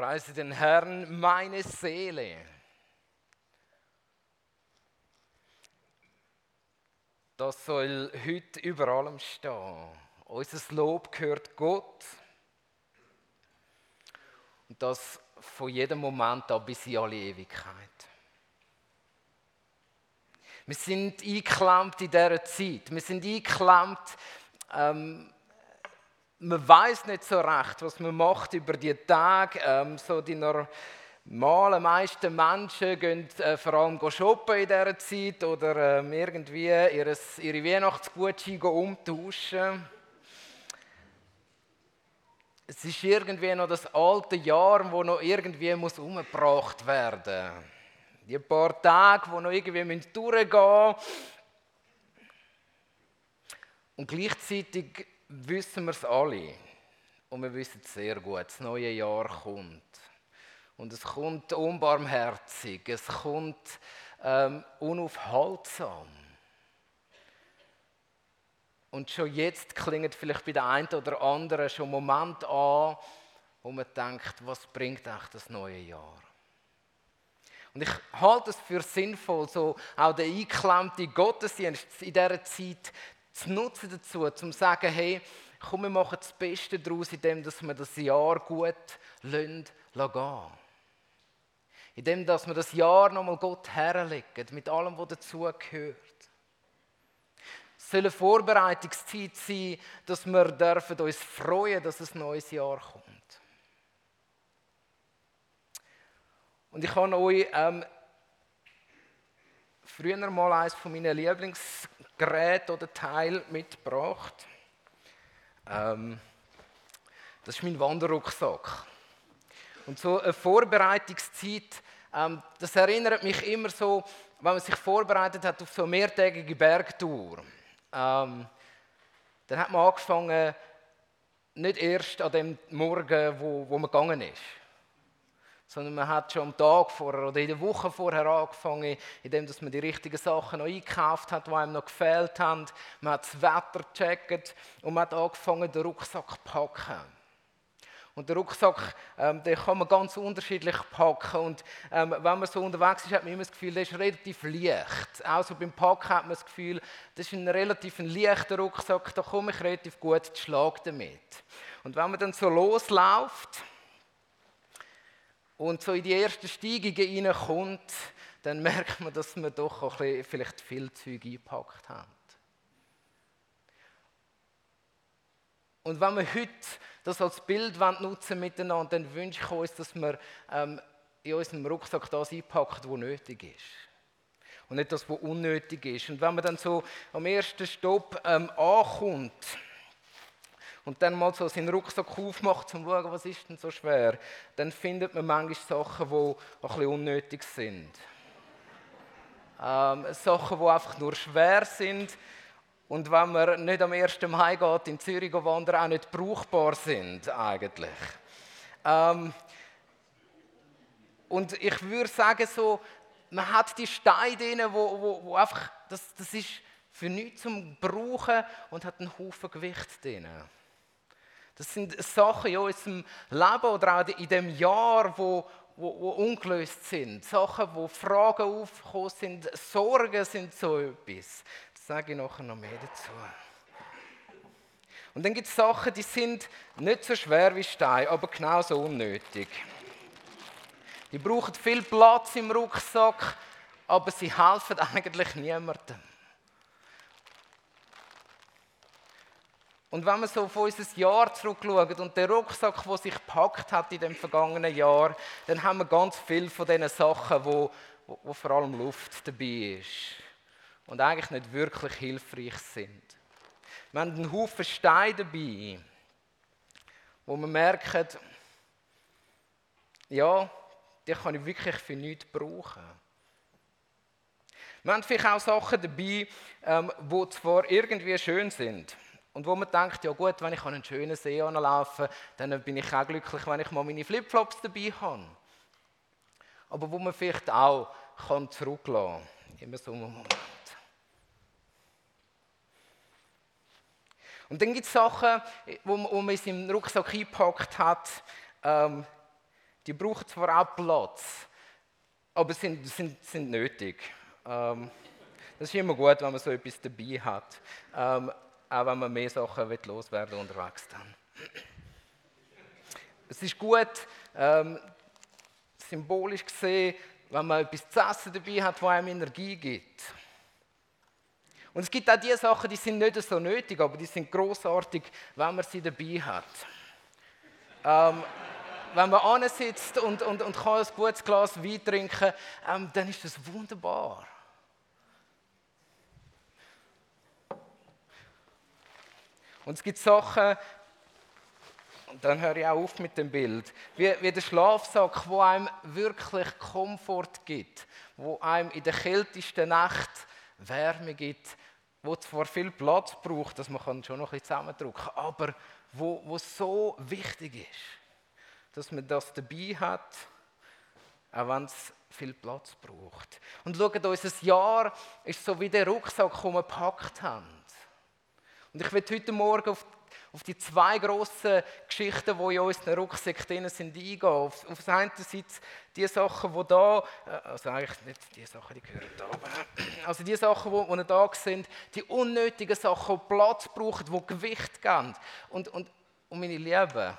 Preise den Herrn, meine Seele. Das soll heute über allem stehen. Unser Lob gehört Gott. Und das von jedem Moment an bis in alle Ewigkeit. Wir sind eingeklemmt in dieser Zeit. Wir sind eingeklemmt ähm, man weiß nicht so recht, was man macht über die Tage. Ähm, so die normalen meisten Menschen gehen äh, vor allem shoppen in dieser Zeit oder ähm, irgendwie ihres, ihre Weihnachtsgutscheine umtauschen. Es ist irgendwie noch das alte Jahr, wo noch irgendwie muss umgebracht werden. Die paar Tage, wo noch irgendwie durchgehen müssen. Und gleichzeitig wissen wir es alle. Und wir wissen es sehr gut, das neue Jahr kommt. Und es kommt unbarmherzig, es kommt ähm, unaufhaltsam. Und schon jetzt klingt vielleicht bei der einen oder anderen schon Moment an, wo man denkt, was bringt eigentlich das neue Jahr? Und ich halte es für sinnvoll, so auch der eingeklemmte Gottesdienst in dieser Zeit zu nutzen dazu, um zu sagen, hey, komm, wir machen das Beste daraus, indem wir das Jahr gut lassen, gehen. Indem dass wir das Jahr nochmal Gott herlegen, mit allem, was dazugehört. Es soll eine Vorbereitungszeit sein, dass wir dürfen uns freuen, dass ein neues Jahr kommt. Und ich habe euch ähm, früher mal eines von meinen Lieblingsgeräten oder Teil mitgebracht. Ähm, das ist mein Wanderrucksack. Und so eine Vorbereitungszeit, ähm, das erinnert mich immer so, wenn man sich vorbereitet hat auf so eine mehrtägige Bergtour. Ähm, dann hat man angefangen, nicht erst an dem Morgen, wo, wo man gegangen ist sondern man hat schon am Tag vorher oder in der Woche vorher angefangen, indem man die richtigen Sachen noch eingekauft hat, die einem noch gefehlt haben. Man hat das Wetter gecheckt und man hat angefangen, den Rucksack zu packen. Und den Rucksack, ähm, den kann man ganz unterschiedlich packen. Und ähm, wenn man so unterwegs ist, hat man immer das Gefühl, der ist relativ leicht. Auch beim Packen hat man das Gefühl, das ist ein relativ leichter Rucksack, da komme ich relativ gut zu Schlag damit. Und wenn man dann so losläuft, und so in die ersten Steigungen reinkommt, dann merkt man, dass man doch auch ein vielleicht viel Zeug eingepackt hat. Und wenn wir heute das als Bild nutzen miteinander, dann wünsche ich uns, dass wir ähm, in unserem Rucksack das einpacken, was nötig ist. Und nicht das, was unnötig ist. Und wenn man dann so am ersten Stopp ähm, ankommt, und dann mal so seinen Rucksack aufmacht, um zu schauen, was ist denn so schwer, dann findet man manchmal Sachen, die ein bisschen unnötig sind. Ähm, Sachen, die einfach nur schwer sind und wenn man nicht am 1. Mai geht, in Zürich wandern, auch nicht brauchbar sind eigentlich. Ähm, und ich würde sagen so, man hat die Steine drin, wo, wo, wo einfach, das, das ist für nichts zum Brauchen und hat einen Haufen Gewicht drin. Das sind Sachen in unserem Leben oder auch in dem Jahr, wo, wo, wo ungelöst sind. Sachen, wo Fragen aufgekommen sind, Sorgen sind so etwas. Das sage ich nachher noch mehr dazu. Und dann gibt es Sachen, die sind nicht so schwer wie Stein, aber genauso unnötig. Die brauchen viel Platz im Rucksack, aber sie helfen eigentlich niemandem. Und wenn man so auf unser Jahr zurückschaut und den Rucksack, der sich gepackt hat in dem vergangenen Jahr, dann haben wir ganz viel von diesen Sachen, wo, wo, wo vor allem Luft dabei ist und eigentlich nicht wirklich hilfreich sind. Wir haben einen Haufen Steine dabei, wo man merkt, ja, die kann ich wirklich für nichts brauchen. Wir haben vielleicht auch Sachen dabei, ähm, die zwar irgendwie schön sind, und wo man denkt, ja gut, wenn ich an einen schönen See anlaufe, dann bin ich auch glücklich, wenn ich mal meine Flipflops dabei habe. Aber wo man vielleicht auch kann zurücklassen kann. Immer so einen Moment. Und dann gibt es Sachen, wo man, wo man in seinem Rucksack eingepackt hat, ähm, Die brauchen zwar auch Platz, aber sind, sind, sind nötig. Ähm, das ist immer gut, wenn man so etwas dabei hat. Ähm, auch wenn man mehr Sachen loswerden will unterwegs dann. Es ist gut, ähm, symbolisch gesehen, wenn man etwas zu essen dabei hat, das einem Energie gibt. Und es gibt auch die Sachen, die sind nicht so nötig, aber die sind großartig, wenn man sie dabei hat. Ähm, wenn man ansitzt und, und, und kann ein gutes Glas Wein trinken, ähm, dann ist das wunderbar. Und es gibt Sachen, und dann höre ich auch auf mit dem Bild, wie, wie der Schlafsack, wo einem wirklich Komfort gibt, wo einem in der kältesten Nacht Wärme gibt, wo zwar viel Platz braucht, dass man schon noch ein zusammendrücken kann, aber wo, wo so wichtig ist, dass man das dabei hat, auch wenn es viel Platz braucht. Und schaut, unser Jahr ist so wie der Rucksack, den wir gepackt haben. Und ich will heute Morgen auf, auf die zwei grossen Geschichten, die in unseren Rucksack drin sind, eingehen. Auf, auf der einen Seite die Sachen, die da, äh, also eigentlich nicht die Sachen, die gehören da, aber also die Sachen, die, die da sind, die unnötigen Sachen, die Platz brauchen, die Gewicht geben. Und, und, und meine Lieben,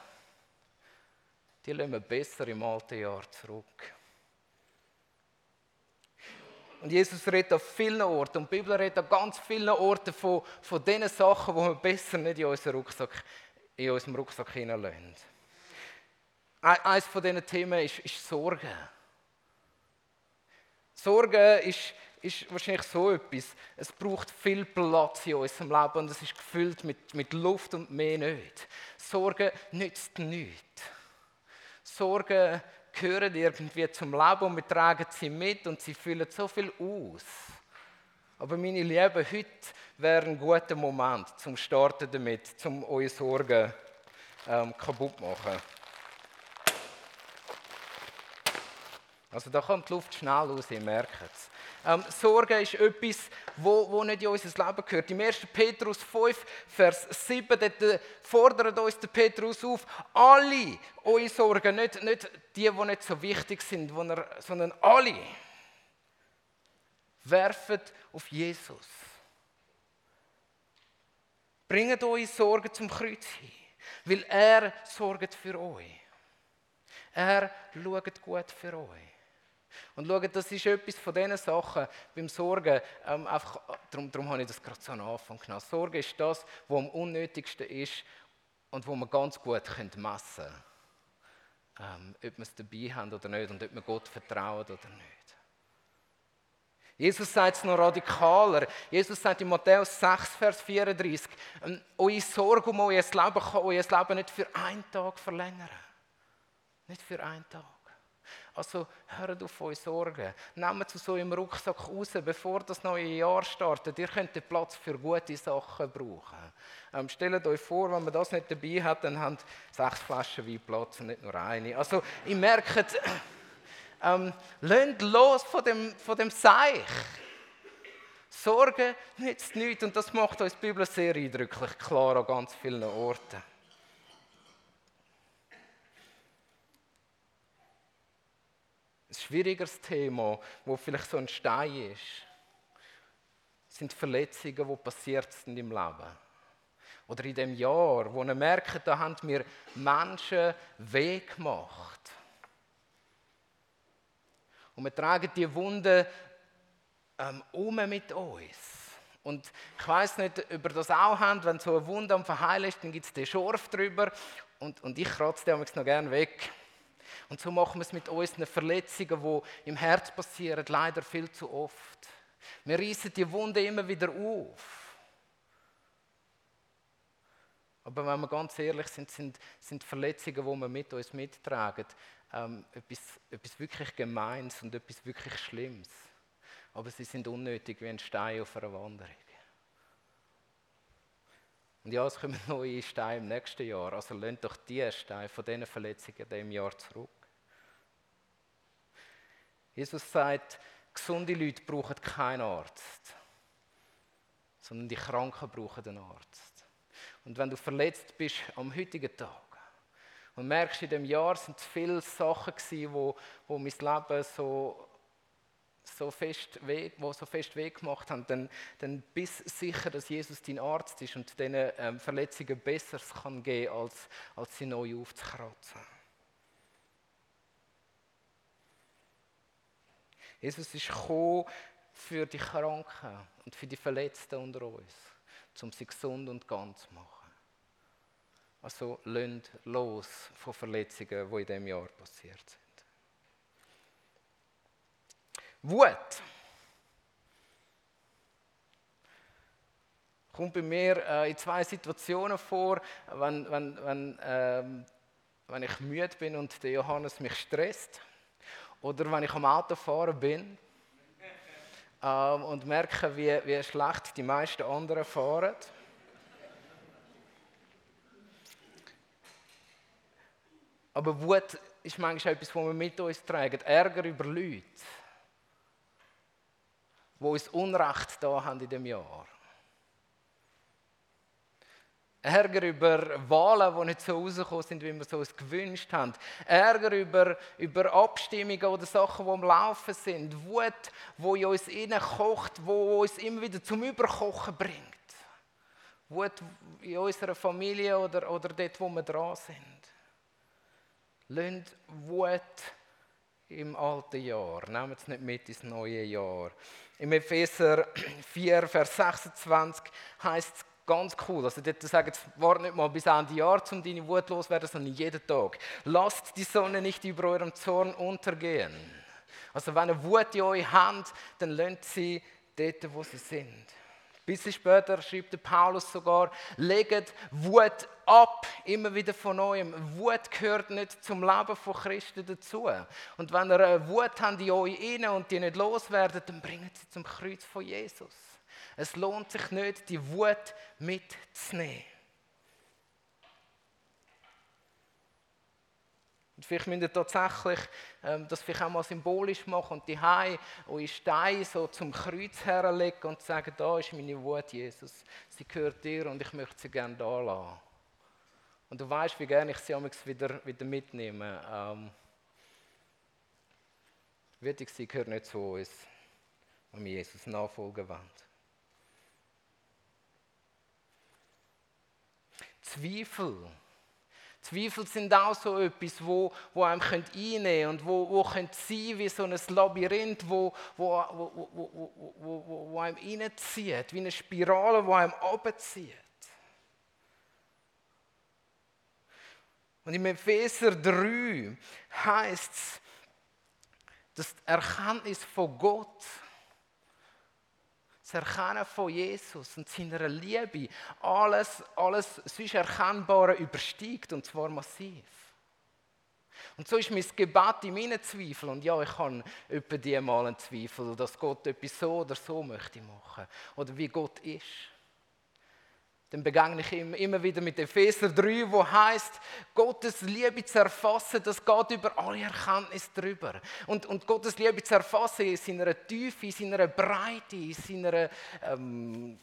die lassen wir besser im alten Jahr zurück. Und Jesus redet an vielen Orten und die Bibel redet an ganz vielen Orten von, von den Sachen, die wir besser nicht in unserem Rucksack, in unserem Rucksack hineinlassen. Eines von diesen Themen ist, ist Sorge. Sorge ist, ist wahrscheinlich so etwas. Es braucht viel Platz in unserem Leben und es ist gefüllt mit, mit Luft und mehr nicht. Sorge nützt nichts. Sorge gehören irgendwie zum Leben und wir tragen sie mit und sie füllen so viel aus. Aber meine Lieben, heute wäre ein guter Moment zum Starten damit, zum eure Sorgen ähm, kaputt machen. Also da kommt die Luft schnell raus, ihr merkt es. Ähm, Sorge ist etwas, wo, wo nicht in unser Leben gehört. Im 1. Petrus 5, Vers 7, dort äh, fordert uns der Petrus auf, alle eure Sorgen, nicht, nicht die, die nicht so wichtig sind, sondern alle, werfen auf Jesus. Bringt eure Sorgen zum Kreuz hin, weil er sorgt für euch. Er schaut gut für euch. Und schaut, das ist etwas von diesen Sachen beim Sorgen. Ähm, einfach, darum, darum habe ich das gerade so am Anfang genannt. Sorge ist das, was am unnötigsten ist und wo man ganz gut messen können. Ähm, ob wir es dabei haben oder nicht und ob wir Gott vertrauen oder nicht. Jesus sagt es noch radikaler. Jesus sagt in Matthäus 6, Vers 34, ähm, eure Sorge um euer Leben kann euer Leben nicht für einen Tag verlängern. Nicht für einen Tag. Also hört auf euch Sorgen. Nehmt zu so im Rucksack raus, bevor das neue Jahr startet. Ihr könnt den Platz für gute Sachen brauchen. Ähm, stellt euch vor, wenn man das nicht dabei hat, dann haben sechs Flaschen Wein Platz und nicht nur eine. Also ihr merkt, ähm, lasst los von dem, von dem Seich. Sorge nützt nichts und das macht uns die Bibel sehr eindrücklich klar an ganz vielen Orten. Ein schwierigeres Thema, wo vielleicht so ein Stein ist, sind Verletzungen, die passiert sind im Leben. Oder in dem Jahr, wo ihr merkt, da haben mir Menschen weh gemacht. Und wir tragen die Wunden ähm, um mit uns. Und ich weiß nicht, ob ihr das auch habt, wenn so eine Wunde am Verheilen ist, dann gibt es den Schorf drüber und, und ich kratze den noch gerne weg. Und so machen wir es mit unseren Verletzungen, die im Herz passieren, leider viel zu oft. Wir reißen die Wunde immer wieder auf. Aber wenn wir ganz ehrlich sind, sind, sind Verletzungen, die wir mit uns mittragen, ähm, etwas, etwas wirklich Gemeins und etwas wirklich Schlimmes. Aber sie sind unnötig wie ein Stein auf einer Wanderung. Und ja, es kommen neue Steine im nächsten Jahr. Also lasst doch die Steine von diesen Verletzungen in diesem Jahr zurück. Jesus sagt, gesunde Leute brauchen keinen Arzt, sondern die Kranken brauchen einen Arzt. Und wenn du verletzt bist am heutigen Tag Und merkst, in dem Jahr sind es viele Sachen gewesen, wo, wo mein Leben so, so fest weh, wo so fest weh gemacht haben, dann, dann bist sicher, dass Jesus dein Arzt ist und diesen ähm, Verletzungen Besseres kann geben, als, als sie neu aufzukratzen. Jesus ist gekommen für die Kranken und für die Verletzten unter uns, um sie gesund und ganz zu machen. Also lönt los von Verletzungen, die in diesem Jahr passiert sind. Wut. Kommt bei mir äh, in zwei Situationen vor, wenn, wenn, wenn, ähm, wenn ich müde bin und der Johannes mich stresst. Oder wenn ich am Autofahren bin ähm, und merke, wie, wie schlecht die meisten anderen fahren. Aber Wut ist manchmal etwas, was wir mit uns tragen. Ärger über Leute, die uns Unrecht da haben in dem Jahr. Ärger über Wahlen, die nicht so rausgekommen sind, wie wir es uns gewünscht haben. Ärger über, über Abstimmungen oder Sachen, die am Laufen sind. Wut, die in uns kocht, die uns immer wieder zum Überkochen bringt. Wut in unserer Familie oder, oder dort, wo wir dran sind. Lasst Wut im alten Jahr. Nehmt es nicht mit ins neue Jahr. Im Epheser 4, Vers 26 heißt es Ganz cool. Also dort sagen sie, warte nicht mal bis Ende Jahr, um deine Wut loswerden, sondern jeden Tag. Lasst die Sonne nicht über eurem Zorn untergehen. Also wenn ihr Wut in euch habt, dann lasst sie dort, wo sie sind. Bisschen später schreibt Paulus sogar, legt Wut ab, immer wieder von neuem. Wut gehört nicht zum Leben von Christen dazu. Und wenn ihr Wut habt in euch und die nicht loswerden, dann bringt sie zum Kreuz von Jesus. Es lohnt sich nicht, die Wut mitzunehmen. Und vielleicht müsst ihr tatsächlich ähm, das vielleicht auch mal symbolisch machen und die Hai eure Steine so zum Kreuz herlegen und sagen, da ist meine Wut, Jesus. Sie gehört dir und ich möchte sie gerne da lassen. Und du weißt, wie gerne ich sie wieder, wieder mitnehme. Ähm, Würdig sie gehört nicht zu uns, wenn wir Jesus nachfolgen wollen. Zweifel. Zweifel sind auch so etwas, wo, wo einem einnehmen können und wo, wo sein wie so ein Labyrinth, wo, wo, wo, wo, wo, wo einem reinzieht, wie eine Spirale, wo einem abzieht. Und im Epheser 3 heißt es, dass die Erkenntnis von Gott das Erkennen von Jesus und seiner Liebe alles, alles sonst Erkennbare übersteigt und zwar massiv. Und so ist mein Gebet in meinen Zweifeln. Und ja, ich habe etwa die mal einen Zweifel, dass Gott etwas so oder so möchte machen. Oder wie Gott ist dann begegne ich immer wieder mit Epheser 3, wo heißt, Gottes Liebe zu erfassen, das geht über alle Erkenntnis drüber. Und, und Gottes Liebe zu erfassen in seiner Tiefe, in seiner Breite, in seiner ähm,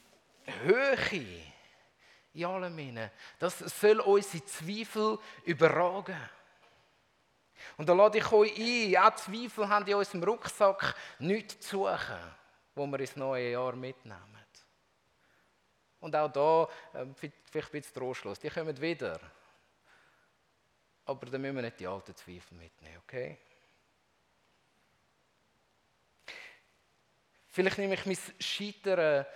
Höhe, in allem hinein. Das soll unsere Zweifel überragen. Und da lade ich euch ein, auch Zweifel haben in unserem Rucksack nichts zu suchen, wo wir ins neue Jahr mitnehmen. Und auch da, ähm, vielleicht ein bisschen Trostlos, die kommen wieder. Aber dann müssen wir nicht die alten Zweifel mitnehmen, okay? Vielleicht nehme ich mein Scheitern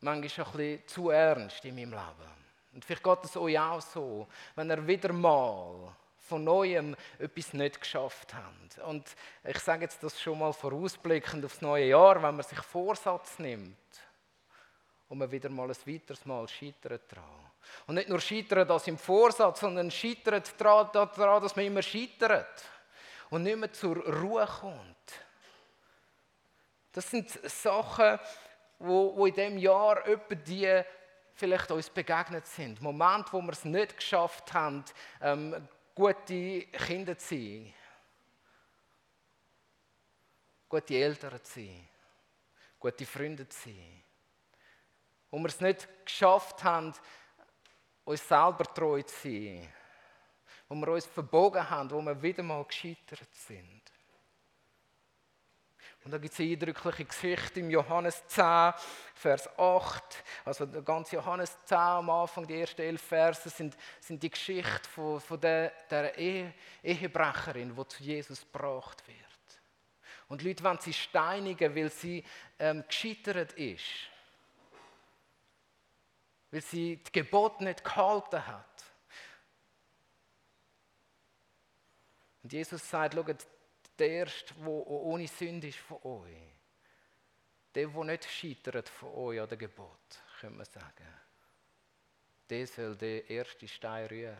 manchmal ein bisschen zu ernst in meinem Leben. Und vielleicht geht es euch auch so, wenn ihr wieder mal von Neuem etwas nicht geschafft habt. Und ich sage jetzt das schon mal vorausblickend aufs neue Jahr, wenn man sich Vorsatz nimmt und man wieder mal ein weiteres Mal scheitert daran. Und nicht nur scheitert das im Vorsatz, sondern scheitert daran, dass man immer scheitert und nicht mehr zur Ruhe kommt. Das sind Sachen, wo, wo in diesem Jahr etwa die vielleicht uns begegnet sind. Momente, wo wir es nicht geschafft haben, ähm, gute Kinder zu sein, gute Eltern zu sein, gute Freunde zu sein wo wir es nicht geschafft haben, uns selber treu zu sein, wo wir uns verbogen haben, wo wir wieder mal gescheitert sind. Und da gibt es eine eindrückliche Geschichte im Johannes 10, Vers 8. Also der ganze Johannes 10 am Anfang, die ersten elf Verse, sind, sind die Geschichte von, von der, der Ehe, Ehebrecherin, die zu Jesus gebracht wird. Und Leute wollen sie steinigen, weil sie ähm, gescheitert ist. Weil sie das Gebot nicht gehalten hat. Und Jesus sagt, schaut, der Erste, der ohne Sünde ist von euch, der, der nicht scheitert von euch an dem Gebot, können wir sagen, der soll den ersten Stein rühren.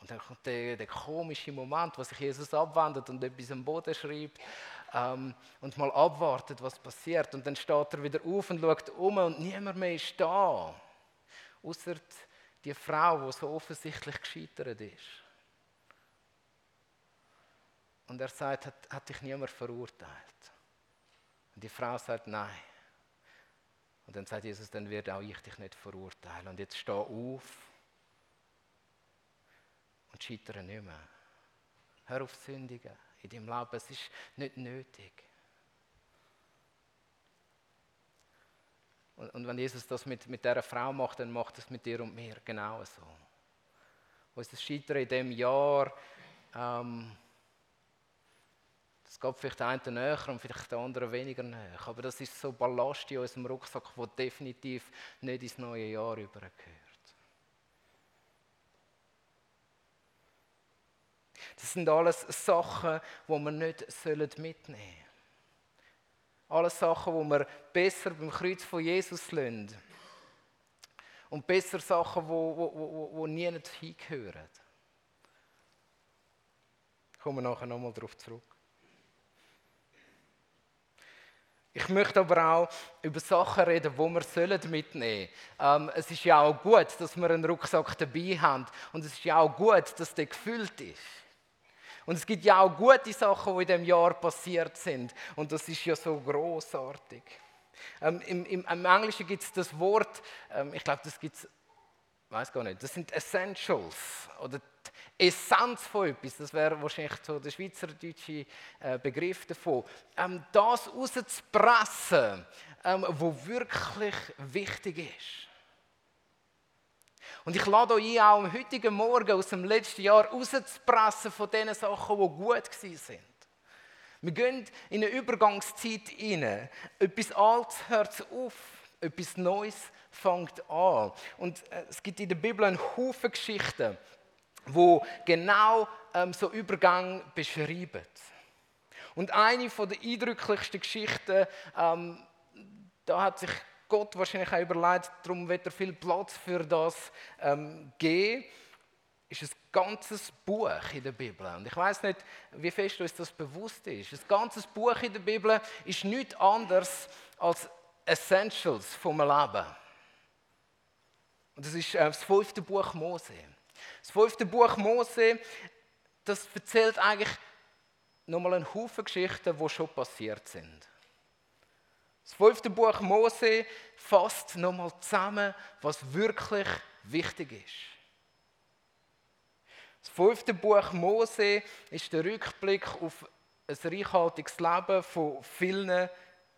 Und dann kommt der, der komische Moment, wo sich Jesus abwendet und etwas am Boden schreibt ähm, und mal abwartet, was passiert. Und dann steht er wieder auf und schaut um und niemand mehr ist da. Außer die Frau, die so offensichtlich gescheitert ist. Und er sagt, hat, hat dich niemand verurteilt? Und die Frau sagt, nein. Und dann sagt Jesus, dann werde auch ich dich nicht verurteilen. Und jetzt steh auf und scheitere nicht mehr. Hör auf sündigen in deinem Leben. Es ist nicht nötig. Und, und wenn Jesus das mit, mit dieser Frau macht, dann macht es mit dir und mir genauso. Unser Scheitern in diesem Jahr ähm, es geht vielleicht einen näher und vielleicht der andere weniger näher. Aber das ist so Ballast in unserem Rucksack, der definitiv nicht ins neue Jahr übergehört. Das sind alles Sachen, die wir nicht mitnehmen sollen. Alles Sachen, die wir besser beim Kreuz von Jesus lassen. Und besser Sachen, die, die, die, die nie hingehören. Ich komme nachher nochmal darauf zurück. Ich möchte aber auch über Sachen reden, die wir mitnehmen sollen. Ähm, es ist ja auch gut, dass wir einen Rucksack dabei haben. Und es ist ja auch gut, dass der gefüllt ist. Und es gibt ja auch gute Sachen, die in diesem Jahr passiert sind. Und das ist ja so großartig. Ähm, im, im, Im Englischen gibt es das Wort, ähm, ich glaube, das gibt es, weiß gar nicht, das sind Essentials oder Essenz von etwas, das wäre wahrscheinlich so der schweizerdeutsche äh, Begriff davon, ähm, das rauszupressen, ähm, was wirklich wichtig ist. Und ich lade euch ein, auch am heutigen Morgen aus dem letzten Jahr rauszupressen von den Sachen, die gut sind. Wir gehen in eine Übergangszeit hinein. Etwas Altes hört auf, etwas Neues fängt an. Und äh, es gibt in der Bibel einen Haufen Geschichten wo genau ähm, so Übergang beschreiben. Und eine der eindrücklichsten Geschichten, ähm, da hat sich Gott wahrscheinlich auch überlegt, darum wird er viel Platz für das ähm, geben, ist ein ganzes Buch in der Bibel. Und ich weiß nicht, wie fest uns das bewusst ist. Ein ganzes Buch in der Bibel ist nichts anderes als Essentials vom Leben. Und das ist äh, das fünfte Buch Mose. Das fünfte Buch Mose, das erzählt eigentlich nochmal einen Haufen Geschichten, die schon passiert sind. Das fünfte Buch Mose fasst nochmal zusammen, was wirklich wichtig ist. Das fünfte Buch Mose ist der Rückblick auf ein reichhaltiges Leben von vielen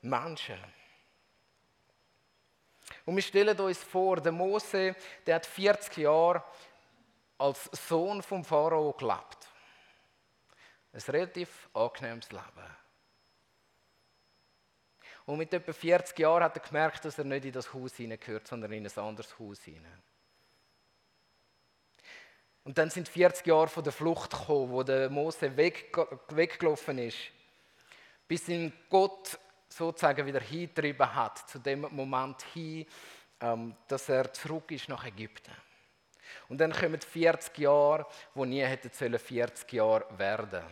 Menschen. Und wir stellen uns vor, der Mose, der hat 40 Jahre als Sohn vom Pharao gelebt. Ein relativ angenehmes Leben. Und mit etwa 40 Jahren hat er gemerkt, dass er nicht in das Haus hineingehört, sondern in ein anderes Haus hinein. Und dann sind 40 Jahre von der Flucht gekommen, wo der Mose weg, weggelaufen ist, bis ihn Gott sozusagen wieder hingetrieben hat, zu dem Moment hin, ähm, dass er zurück ist nach Ägypten. Und dann kommen 40 Jahre, wo nie hätten 40 Jahre werden.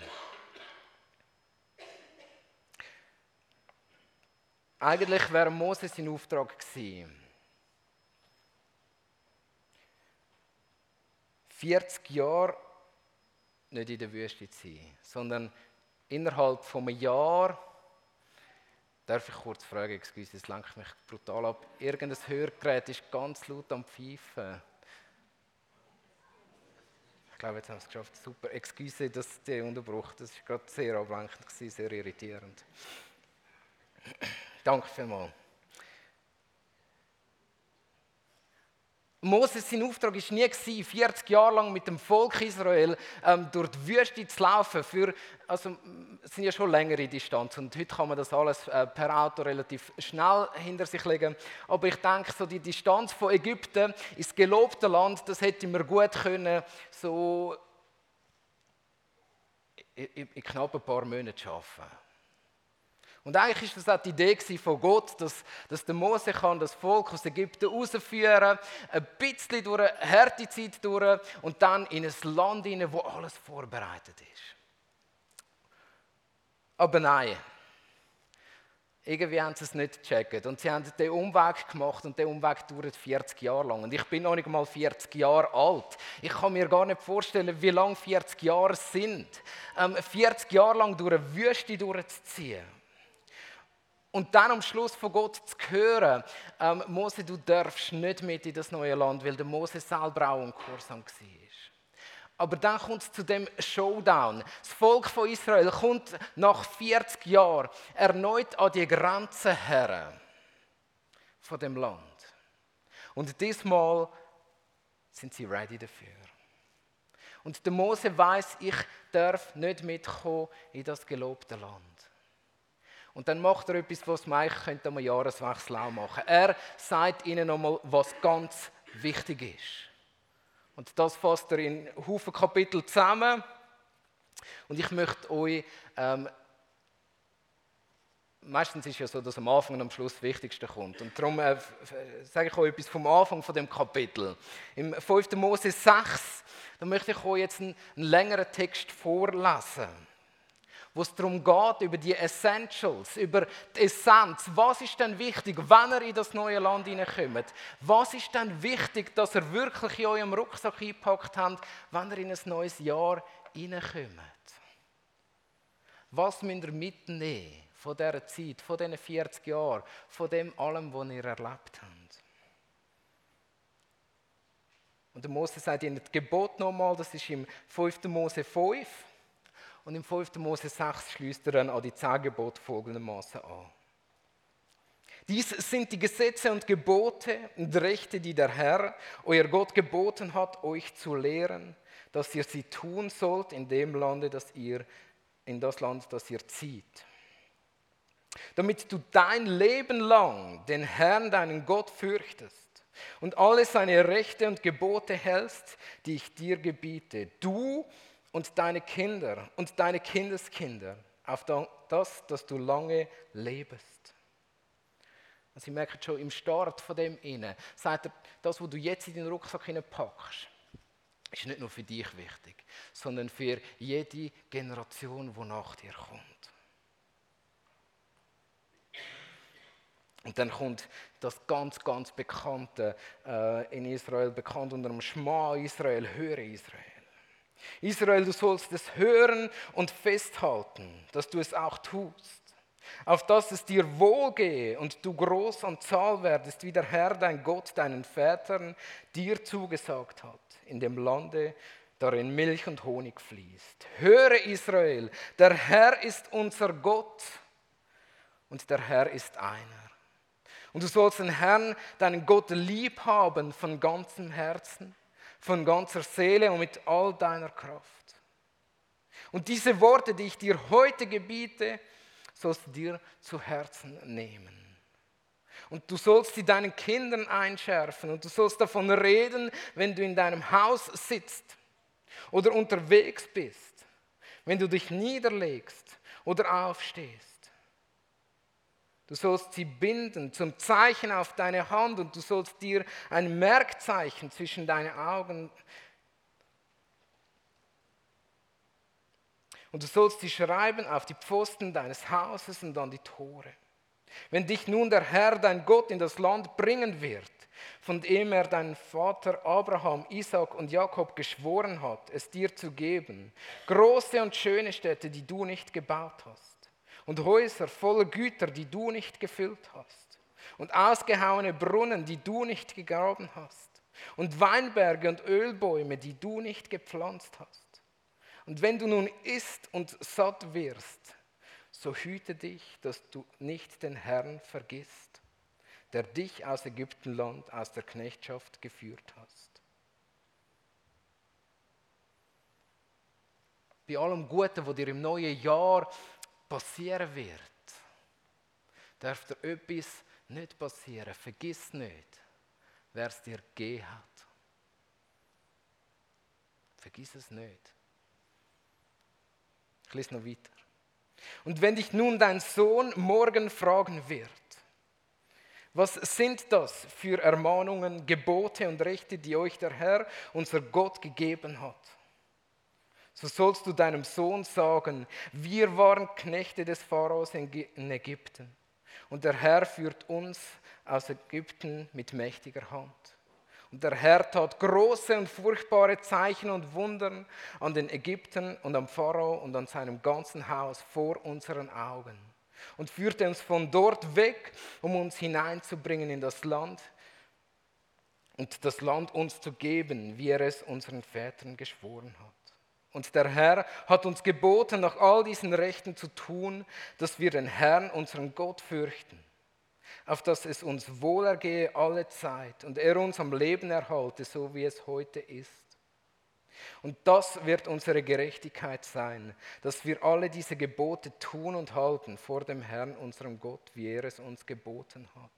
Eigentlich wäre Moses sein Auftrag gewesen. 40 Jahre nicht in der Wüste zu sein, sondern innerhalb von einem Jahr Darf ich kurz fragen, excuse, es lenkt mich brutal ab. Irgendein Hörgerät ist ganz laut am Pfeifen. Ich glaube, jetzt haben wir es geschafft. Super. Excuse, dass der Unterbruch, das war gerade sehr ablenkend, sehr irritierend. Danke vielmals. Moses, sein Auftrag war nie, 40 Jahre lang mit dem Volk Israel ähm, durch die Wüste zu laufen. Für, also, es sind ja schon längere Distanzen und heute kann man das alles äh, per Auto relativ schnell hinter sich legen. Aber ich denke, so die Distanz von Ägypten ins gelobte Land, das hätte man gut können, so in, in knapp ein paar Monaten schaffen. Und eigentlich war das auch die Idee von Gott, dass, dass der Mose kann das Volk aus Ägypten rausführen, ein bisschen durch eine harte Zeit durch und dann in ein Land hinein, wo alles vorbereitet ist. Aber nein, irgendwie haben sie es nicht gecheckt. Und sie haben den Umweg gemacht und der Umweg dauert 40 Jahre lang. Und ich bin noch nicht mal 40 Jahre alt. Ich kann mir gar nicht vorstellen, wie lang 40 Jahre sind. Ähm, 40 Jahre lang durch eine Wüste durchzuziehen. Und dann am Schluss von Gott zu hören, ähm, Mose, du darfst nicht mit in das neue Land, weil der Mose selber auch im Kursam war. Aber dann kommt es zu dem Showdown. Das Volk von Israel kommt nach 40 Jahren erneut an die Grenzen her von dem Land. Und diesmal sind sie ready dafür. Und der Mose weiß, ich darf nicht mitkommen in das gelobte Land. Und dann macht er etwas, was man könnte am Jahreswechsel auch machen. Er sagt ihnen nochmal, was ganz wichtig ist. Und das fasst er in Haufen Kapitel zusammen. Und ich möchte euch, ähm, meistens ist es ja so, dass am Anfang und am Schluss das Wichtigste kommt. Und darum äh, sage ich euch etwas vom Anfang von dem Kapitel. Im 5. Mose 6, da möchte ich euch jetzt einen, einen längeren Text vorlesen wo es darum geht, über die Essentials, über die Essenz. Was ist denn wichtig, wenn ihr in das neue Land hineinkommt? Was ist denn wichtig, dass ihr wirklich in eurem Rucksack eingepackt habt, wenn ihr in ein neues Jahr hineinkommt? Was müsst ihr mitnehmen von dieser Zeit, von diesen 40 Jahren, von dem allem, was ihr erlebt habt? Und der Mose sagt ihnen das Gebot nochmal, das ist im 5. Mose 5. Und im 5. Mose 6 schließt er dann an die zehn folgendermaßen an. Dies sind die Gesetze und Gebote und Rechte, die der Herr, euer Gott, geboten hat, euch zu lehren, dass ihr sie tun sollt in dem Lande, das ihr, in das Land, das ihr zieht. Damit du dein Leben lang den Herrn, deinen Gott, fürchtest und alle seine Rechte und Gebote hältst, die ich dir gebiete. Du und deine Kinder und deine Kindeskinder auf das, dass du lange lebst. Und Sie merken schon im Start von dem inne, sagt er, das, was du jetzt in den Rucksack packst, ist nicht nur für dich wichtig, sondern für jede Generation, die nach dir kommt. Und dann kommt das ganz, ganz bekannte äh, in Israel, bekannt unter dem Schma Israel, höre Israel. Israel, du sollst es hören und festhalten, dass du es auch tust, auf dass es dir wohlgehe und du groß an Zahl werdest, wie der Herr, dein Gott, deinen Vätern dir zugesagt hat, in dem Lande, darin Milch und Honig fließt. Höre Israel, der Herr ist unser Gott und der Herr ist einer. Und du sollst den Herrn, deinen Gott, lieb haben von ganzem Herzen von ganzer Seele und mit all deiner Kraft. Und diese Worte, die ich dir heute gebiete, sollst du dir zu Herzen nehmen. Und du sollst sie deinen Kindern einschärfen und du sollst davon reden, wenn du in deinem Haus sitzt oder unterwegs bist, wenn du dich niederlegst oder aufstehst Du sollst sie binden zum Zeichen auf deine Hand und du sollst dir ein Merkzeichen zwischen deine Augen und du sollst sie schreiben auf die Pfosten deines Hauses und an die Tore. Wenn dich nun der Herr, dein Gott, in das Land bringen wird, von dem er deinen Vater Abraham, Isaac und Jakob geschworen hat, es dir zu geben, große und schöne Städte, die du nicht gebaut hast und Häuser voller Güter, die du nicht gefüllt hast, und ausgehauene Brunnen, die du nicht gegraben hast, und Weinberge und Ölbäume, die du nicht gepflanzt hast. Und wenn du nun isst und satt wirst, so hüte dich, dass du nicht den Herrn vergisst, der dich aus Ägyptenland, aus der Knechtschaft geführt hast. Bei allem Guten, was dir im neuen Jahr passieren wird, darf dir etwas nicht passieren. Vergiss nicht, wer es dir gegeben hat. Vergiss es nicht. Ich lese noch weiter. Und wenn dich nun dein Sohn morgen fragen wird, was sind das für Ermahnungen, Gebote und Rechte, die euch der Herr, unser Gott, gegeben hat? So sollst du deinem Sohn sagen, wir waren Knechte des Pharaos in Ägypten und der Herr führt uns aus Ägypten mit mächtiger Hand. Und der Herr tat große und furchtbare Zeichen und Wundern an den Ägyptern und am Pharao und an seinem ganzen Haus vor unseren Augen und führte uns von dort weg, um uns hineinzubringen in das Land und das Land uns zu geben, wie er es unseren Vätern geschworen hat. Und der Herr hat uns geboten, nach all diesen Rechten zu tun, dass wir den Herrn, unseren Gott, fürchten, auf dass es uns wohlergehe alle Zeit und er uns am Leben erhalte, so wie es heute ist. Und das wird unsere Gerechtigkeit sein, dass wir alle diese Gebote tun und halten vor dem Herrn, unserem Gott, wie er es uns geboten hat.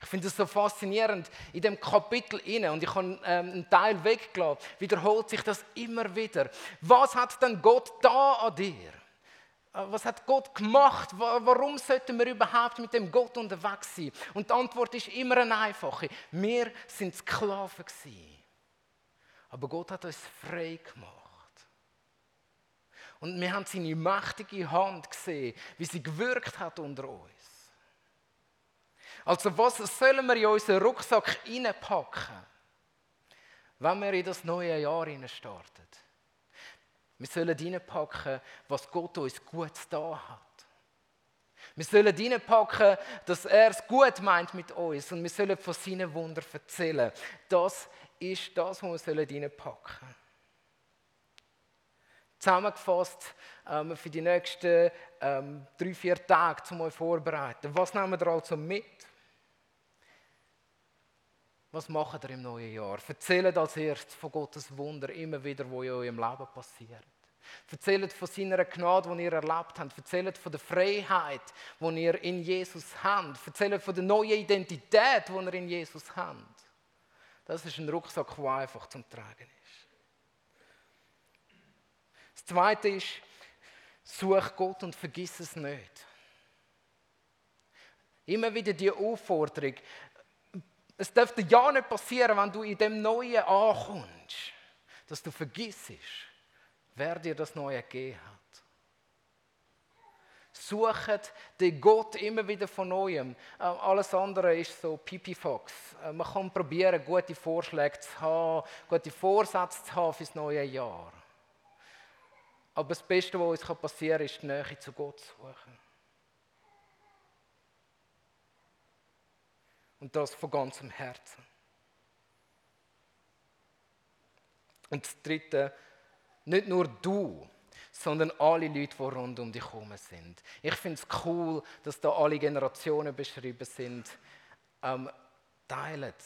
Ich finde es so faszinierend in dem Kapitel inne und ich habe ähm, einen Teil weggelassen, wiederholt sich das immer wieder. Was hat denn Gott da an dir? Äh, was hat Gott gemacht? Warum sollten wir überhaupt mit dem Gott unterwegs sein? Und die Antwort ist immer eine einfache. Wir sind Sklaven gewesen. Aber Gott hat uns frei gemacht. Und wir haben seine mächtige Hand gesehen, wie sie gewirkt hat unter uns. Also was sollen wir in unseren Rucksack reinpacken, wenn wir in das neue Jahr starten? Wir sollen reinpacken, was Gott uns gut da hat. Wir sollen reinpacken, dass er es gut meint mit uns und wir sollen von seinen Wundern erzählen. Das ist das, was wir reinpacken sollen. Zusammengefasst ähm, für die nächsten ähm, drei, vier Tage, um euch vorzubereiten. Was nehmen wir also mit? Was macht ihr im neuen Jahr? Erzählt als erstes von Gottes Wunder immer wieder, wo in eurem Leben passiert. Erzählt von seiner Gnade, die ihr erlebt habt. Erzählt von der Freiheit, die ihr in Jesus habt. Erzählt von der neuen Identität, die ihr in Jesus habt. Das ist ein Rucksack, der einfach zum Tragen ist. Das Zweite ist, such Gott und vergiss es nicht. Immer wieder die Aufforderung, es dürfte ja nicht passieren, wenn du in dem Neuen ankommst, dass du vergisst, wer dir das Neue gegeben hat. Sucht den Gott immer wieder von Neuem. Äh, alles andere ist so Pipifax. Äh, man kann probieren, gute Vorschläge zu haben, gute Vorsätze zu haben für das neue Jahr. Aber das Beste, was uns passieren kann, ist die Nähe zu Gott zu suchen. Und das von ganzem Herzen. Und das Dritte, nicht nur du, sondern alle Leute, die rund um dich herum sind. Ich finde es cool, dass da alle Generationen beschrieben sind. Ähm, teilt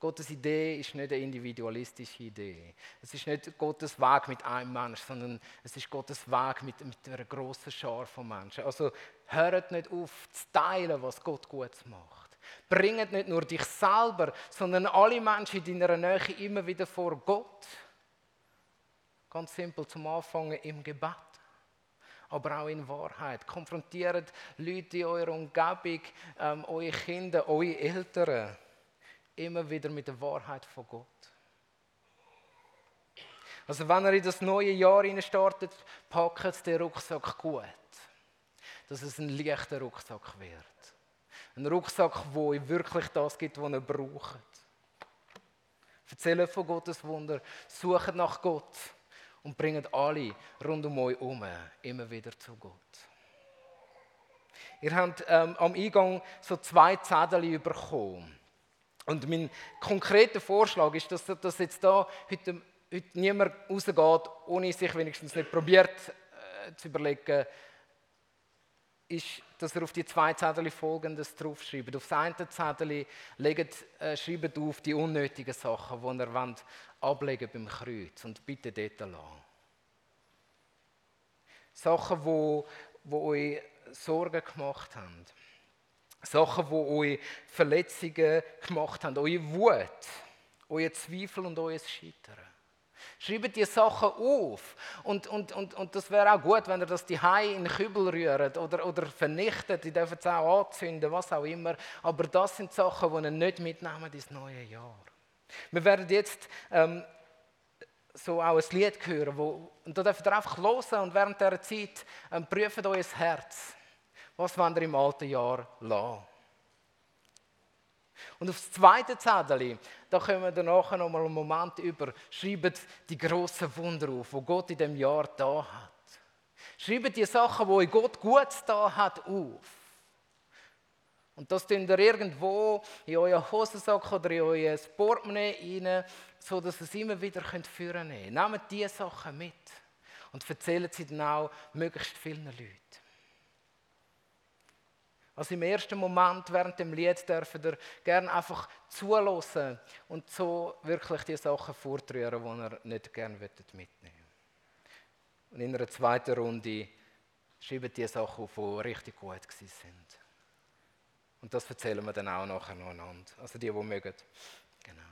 Gottes Idee ist nicht eine individualistische Idee. Es ist nicht Gottes Weg mit einem Menschen, sondern es ist Gottes Weg mit, mit einer grossen Schar von Menschen. Also hört nicht auf zu teilen, was Gott gut macht. Bringt nicht nur dich selber, sondern alle Menschen in deiner Nähe immer wieder vor Gott. Ganz simpel zum Anfangen im Gebet. Aber auch in Wahrheit. Konfrontiert Leute in eurer Umgebung, ähm, eure Kinder, eure Eltern immer wieder mit der Wahrheit von Gott. Also wenn ihr in das neue Jahr startet, packt den Rucksack gut. Dass es ein leichter Rucksack wird. Ein Rucksack, wo ihr wirklich das gibt, was ihr braucht. Erzählt von Gottes Wunder, sucht nach Gott und bringt alle rund um euch herum immer wieder zu Gott. Ihr habt ähm, am Eingang so zwei Zettel bekommen. Und mein konkreter Vorschlag ist, dass, dass jetzt da heute, heute niemand rausgeht, ohne sich wenigstens nicht probiert äh, zu überlegen, ist, dass er auf die zwei Zettel folgendes draufschreibt. Auf das eine Zettel legt, äh, schreibt auf die unnötigen Sachen, die er wollt, ablegen beim Kreuz und bitte dort lassen. Sachen, die, die euch Sorgen gemacht haben. Sachen, die euch Verletzungen gemacht haben. Eure Wut, euer Zweifel und euer Scheitern. Schreibt die Sachen auf. Und, und, und, und das wäre auch gut, wenn ihr das die in den Kübel rührt oder, oder vernichtet. Die dürfen es auch anzünden, was auch immer. Aber das sind Sachen, die ihr nicht mitnehmen ins neue Jahr. Wir werden jetzt ähm, so auch ein Lied hören, wo, und da dürft ihr einfach hören und während dieser Zeit ähm, prüft euer Herz. Was wollt ihr im alten Jahr lassen? Und auf das zweite Zettel, da kommen wir nachher noch mal einen Moment über, schreibt die grossen Wunder auf, wo Gott in dem Jahr da hat. Schreibt die Sachen, wo Gott gut da hat, auf. Und das tun ihr irgendwo in euer Hosensack oder in euer Portemonnaie rein, so dass ihr es immer wieder führen könnt. Nehmt diese Sachen mit und erzählt sie dann auch möglichst vielen Leuten. Also im ersten Moment während dem Lied dürfen ihr gerne einfach zulassen und so wirklich die Sachen vortrühren, die ihr nicht gerne mitnehmen Und in einer zweiten Runde schreibt die Sachen auf, die richtig gut sind. Und das erzählen wir dann auch nachher noch einander. Also die, die mögen. Genau.